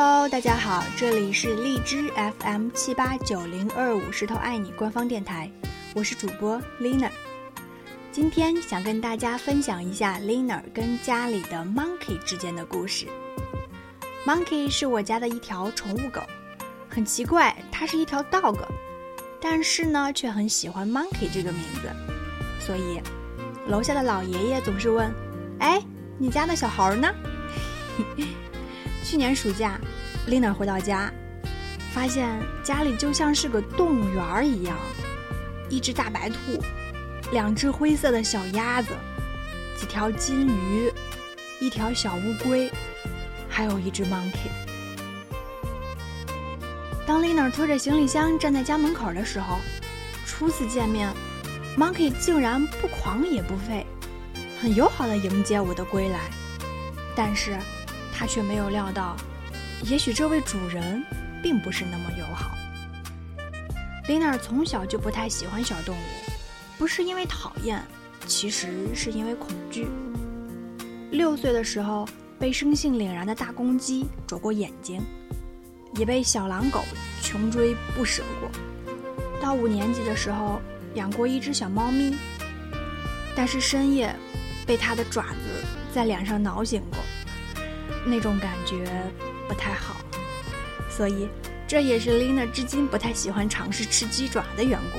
Hello，大家好，这里是荔枝 FM 七八九零二五石头爱你官方电台，我是主播 Lina。今天想跟大家分享一下 Lina 跟家里的 Monkey 之间的故事。Monkey 是我家的一条宠物狗，很奇怪，它是一条 dog，但是呢却很喜欢 Monkey 这个名字，所以楼下的老爷爷总是问：“哎，你家的小孩呢？” 去年暑假，Lina 回到家，发现家里就像是个动物园一样，一只大白兔，两只灰色的小鸭子，几条金鱼，一条小乌龟，还有一只 monkey。当 Lina 拖着行李箱站在家门口的时候，初次见面，monkey 竟然不狂也不吠，很友好的迎接我的归来，但是。他却没有料到，也许这位主人并不是那么友好。Lina 从小就不太喜欢小动物，不是因为讨厌，其实是因为恐惧。六岁的时候被生性凛然的大公鸡啄过眼睛，也被小狼狗穷追不舍过。到五年级的时候养过一只小猫咪，但是深夜被它的爪子在脸上挠醒过。那种感觉不太好，所以这也是 Lina 至今不太喜欢尝试吃鸡爪的缘故。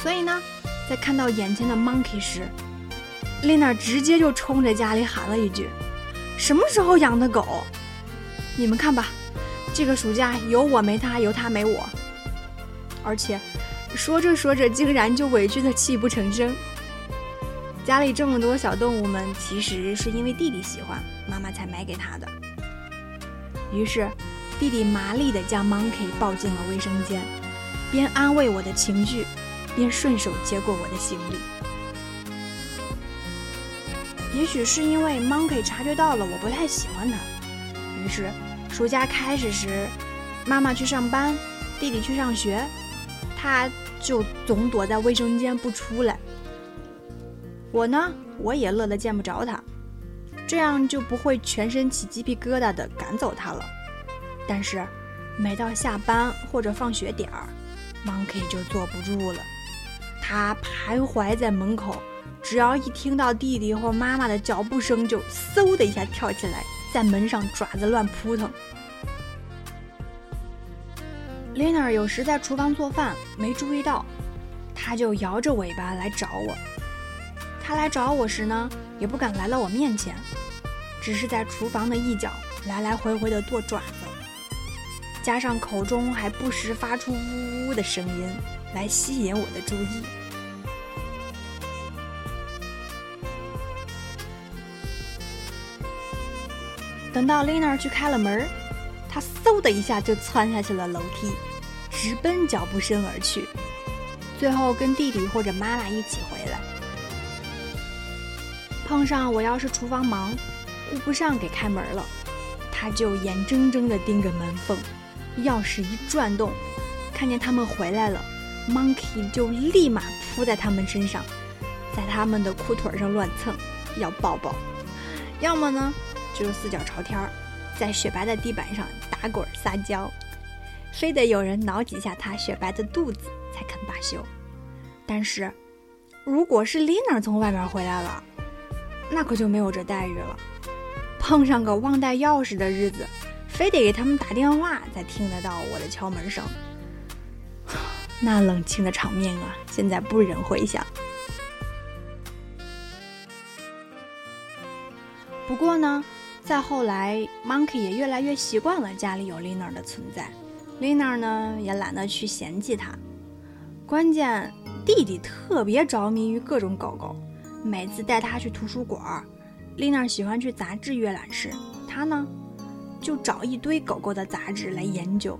所以呢，在看到眼前的 Monkey 时，Lina 直接就冲着家里喊了一句：“什么时候养的狗？你们看吧，这个暑假有我没他，有他没我。”而且说着说着，竟然就委屈的泣不成声。家里这么多小动物们，其实是因为弟弟喜欢，才买给他的。于是，弟弟麻利地将 Monkey 抱进了卫生间，边安慰我的情绪，边顺手接过我的行李。也许是因为 Monkey 察觉到了我不太喜欢他，于是暑假开始时，妈妈去上班，弟弟去上学，他就总躲在卫生间不出来。我呢，我也乐得见不着它，这样就不会全身起鸡皮疙瘩的赶走它了。但是，每到下班或者放学点儿，Monkey 就坐不住了，他徘徊在门口，只要一听到弟弟或妈妈的脚步声，就嗖的一下跳起来，在门上爪子乱扑腾。Lina 有时在厨房做饭，没注意到，他就摇着尾巴来找我。他来找我时呢，也不敢来到我面前，只是在厨房的一角来来回回的跺爪子，加上口中还不时发出呜呜的声音，来吸引我的注意。等到 Lina 去开了门，他嗖的一下就窜下去了楼梯，直奔脚步声而去，最后跟弟弟或者妈妈一起。碰上我要是厨房忙，顾不上给开门了，他就眼睁睁地盯着门缝，钥匙一转动，看见他们回来了，Monkey 就立马扑在他们身上，在他们的裤腿上乱蹭，要抱抱；要么呢，就是四脚朝天，在雪白的地板上打滚撒娇，非得有人挠几下他雪白的肚子才肯罢休。但是，如果是 Lina 从外面回来了，那可就没有这待遇了。碰上个忘带钥匙的日子，非得给他们打电话才听得到我的敲门声。那冷清的场面啊，现在不忍回想。不过呢，再后来，Monkey 也越来越习惯了家里有 Lina 的存在，Lina 呢也懒得去嫌弃他。关键弟弟特别着迷于各种狗狗。每次带他去图书馆，丽娜喜欢去杂志阅览室，他呢就找一堆狗狗的杂志来研究。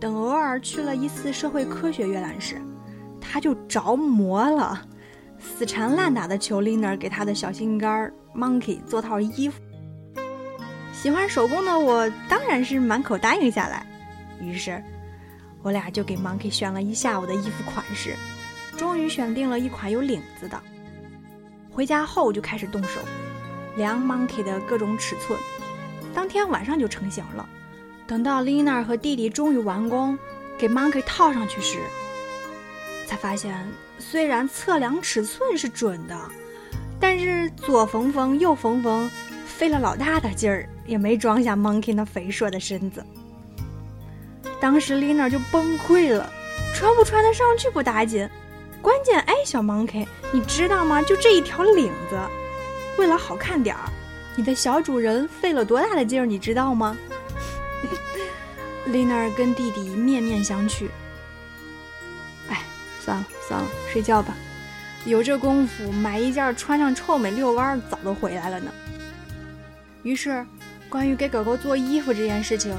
等偶尔去了一次社会科学阅览室，他就着魔了，死缠烂打的求丽娜给他的小心肝 Monkey 做套衣服。喜欢手工的我当然是满口答应下来，于是我俩就给 Monkey 选了一下午的衣服款式，终于选定了一款有领子的。回家后就开始动手，量 Monkey 的各种尺寸，当天晚上就成型了。等到 Lina 和弟弟终于完工，给 Monkey 套上去时，才发现虽然测量尺寸是准的，但是左缝缝右缝缝，费了老大的劲儿，也没装下 Monkey 那肥硕的身子。当时 Lina 就崩溃了，穿不穿得上去不打紧，关键哎，小 Monkey，你知道吗？就这一条领子，为了好看点儿，你的小主人费了多大的劲儿，你知道吗？丽娜儿跟弟弟面面相觑。哎，算了算了，睡觉吧。有这功夫，买一件穿上臭美遛弯，早都回来了呢。于是，关于给狗狗做衣服这件事情，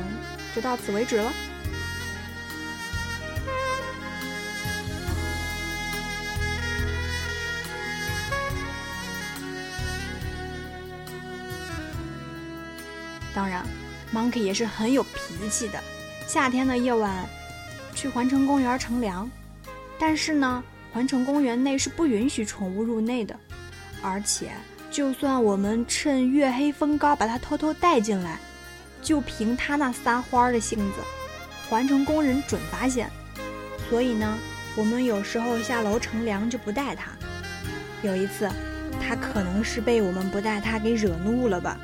就到此为止了。当然，Monkey 也是很有脾气的。夏天的夜晚，去环城公园乘凉，但是呢，环城公园内是不允许宠物入内的。而且，就算我们趁月黑风高把它偷偷带进来，就凭它那撒欢的性子，环城工人准发现。所以呢，我们有时候下楼乘凉就不带它。有一次，它可能是被我们不带它给惹怒了吧。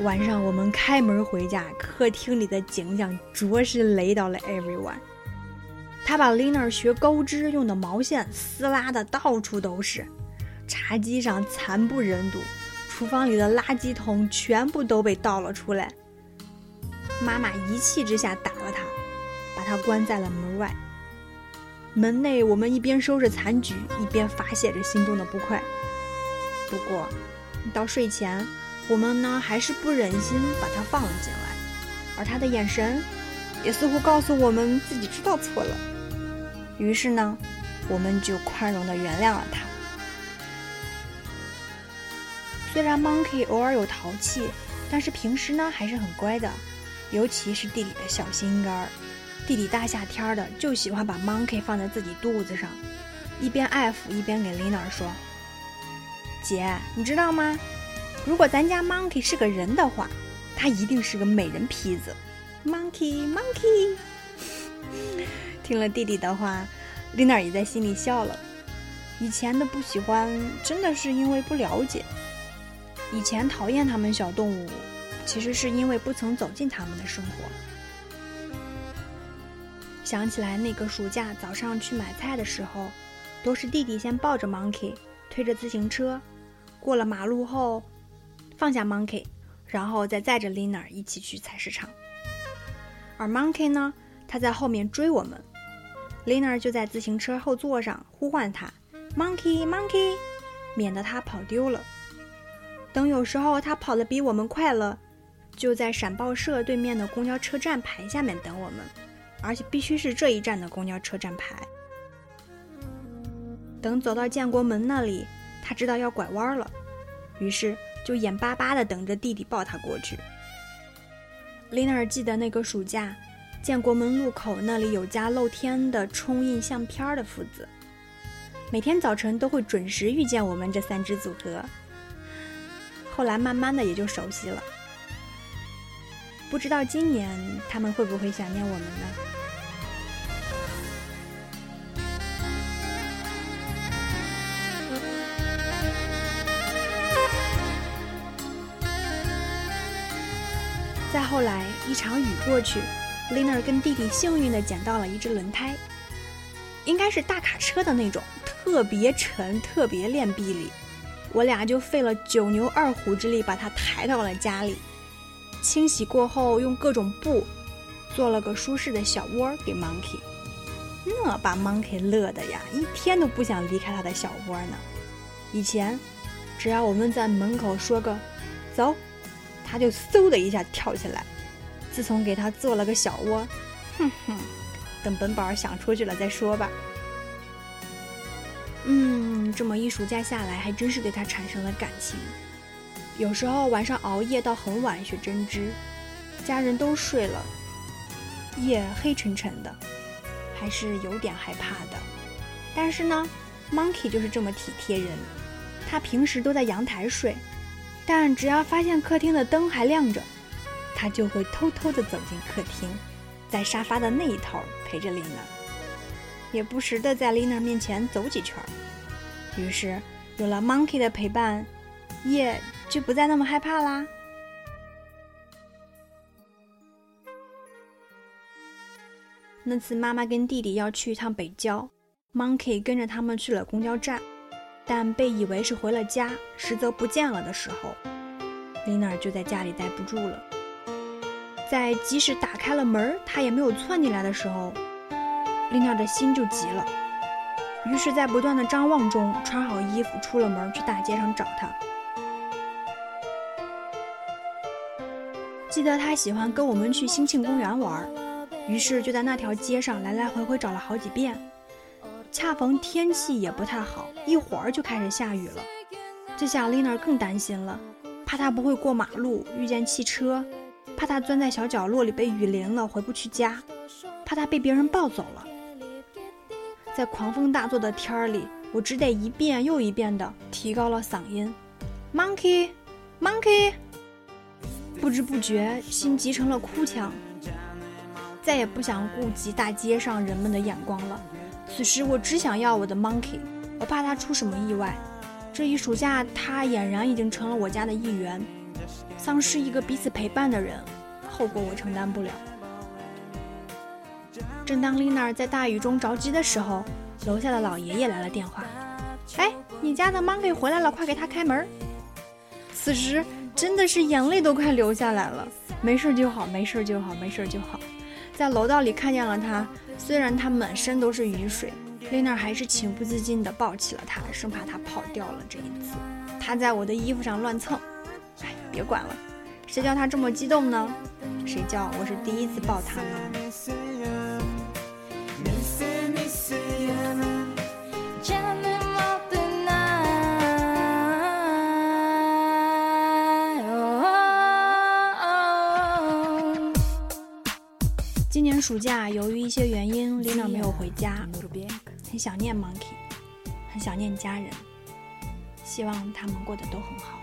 晚上我们开门回家，客厅里的景象着实雷到了 everyone。他把 Lina 学钩织用的毛线撕拉的到处都是，茶几上惨不忍睹，厨房里的垃圾桶全部都被倒了出来。妈妈一气之下打了他，把他关在了门外。门内我们一边收拾残局，一边发泄着心中的不快。不过到睡前。我们呢，还是不忍心把他放了进来，而他的眼神也似乎告诉我们自己知道错了。于是呢，我们就宽容的原谅了他。虽然 Monkey 偶尔有淘气，但是平时呢还是很乖的，尤其是弟弟的小心肝儿。弟弟大夏天的就喜欢把 Monkey 放在自己肚子上，一边爱抚一边给 Lina 说：“姐，你知道吗？”如果咱家 Monkey 是个人的话，他一定是个美人坯子。Monkey，Monkey。听了弟弟的话，Lina 也在心里笑了。以前的不喜欢，真的是因为不了解。以前讨厌他们小动物，其实是因为不曾走进他们的生活。想起来那个暑假早上去买菜的时候，都是弟弟先抱着 Monkey，推着自行车，过了马路后。放下 Monkey，然后再载着 Lina 一起去菜市场。而 Monkey 呢，他在后面追我们，Lina 就在自行车后座上呼唤他：“Monkey，Monkey”，免得他跑丢了。等有时候他跑得比我们快了，就在闪报社对面的公交车站牌下面等我们，而且必须是这一站的公交车站牌。等走到建国门那里，他知道要拐弯了，于是。就眼巴巴地等着弟弟抱他过去。琳娜记得那个暑假，建国门路口那里有家露天的冲印相片的铺子，每天早晨都会准时遇见我们这三只组合。后来慢慢的也就熟悉了。不知道今年他们会不会想念我们呢？后来，一场雨过去，Lina 跟弟弟幸运地捡到了一只轮胎，应该是大卡车的那种，特别沉，特别练臂力。我俩就费了九牛二虎之力把它抬到了家里，清洗过后，用各种布做了个舒适的小窝给 Monkey。那把 Monkey 乐的呀，一天都不想离开他的小窝呢。以前，只要我们在门口说个“走”。他就嗖的一下跳起来。自从给他做了个小窝，哼哼，等本宝想出去了再说吧。嗯，这么一暑假下来，还真是对他产生了感情。有时候晚上熬夜到很晚学针织，家人都睡了，夜黑沉沉的，还是有点害怕的。但是呢，Monkey 就是这么体贴人，他平时都在阳台睡。但只要发现客厅的灯还亮着，他就会偷偷地走进客厅，在沙发的那一头陪着丽娜，也不时地在丽娜面前走几圈。于是，有了 Monkey 的陪伴，夜就不再那么害怕啦。那次妈妈跟弟弟要去一趟北郊，Monkey 跟着他们去了公交站，但被以为是回了家，实则不见了的时候，丽娜就在家里待不住了。在即使打开了门，他也没有窜进来的时候，丽娜的心就急了。于是，在不断的张望中，穿好衣服出了门，去大街上找他。记得他喜欢跟我们去兴庆公园玩，于是就在那条街上来来回回找了好几遍。恰逢天气也不太好，一会儿就开始下雨了。这下丽娜更担心了，怕他不会过马路遇见汽车。怕他钻在小角落里被雨淋了回不去家，怕他被别人抱走了。在狂风大作的天儿里，我只得一遍又一遍地提高了嗓音：“Monkey，Monkey！” 不知不觉，心急成了哭腔，再也不想顾及大街上人们的眼光了。此时，我只想要我的 Monkey，我怕他出什么意外。这一暑假，他俨然已经成了我家的一员。丧失一个彼此陪伴的人，后果我承担不了。正当丽娜在大雨中着急的时候，楼下的老爷爷来了电话：“哎，你家的 Monkey 回来了，快给他开门！”此时真的是眼泪都快流下来了。没事就好，没事就好，没事就好。在楼道里看见了他，虽然他满身都是雨水，丽娜还是情不自禁地抱起了他，生怕他跑掉了。这一次，他在我的衣服上乱蹭。哎，别管了，谁叫他这么激动呢？谁叫我是第一次抱他呢？暑假，由于一些原因，，Lina 没有回家，很想念 Monkey，很想念家人，希望他们过得都很好。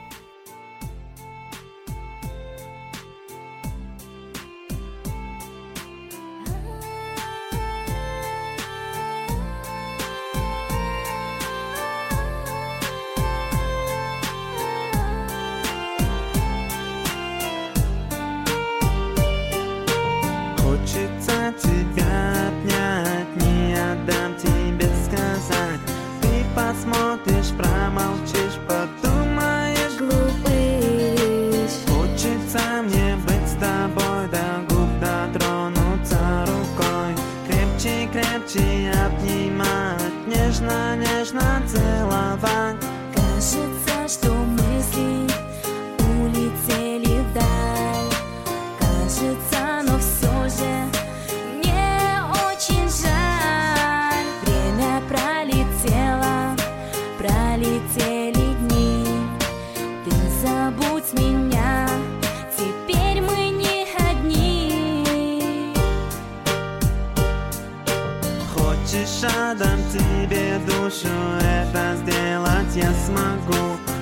нежно, нежно целуй хочешь, отдам тебе душу Это сделать я смогу.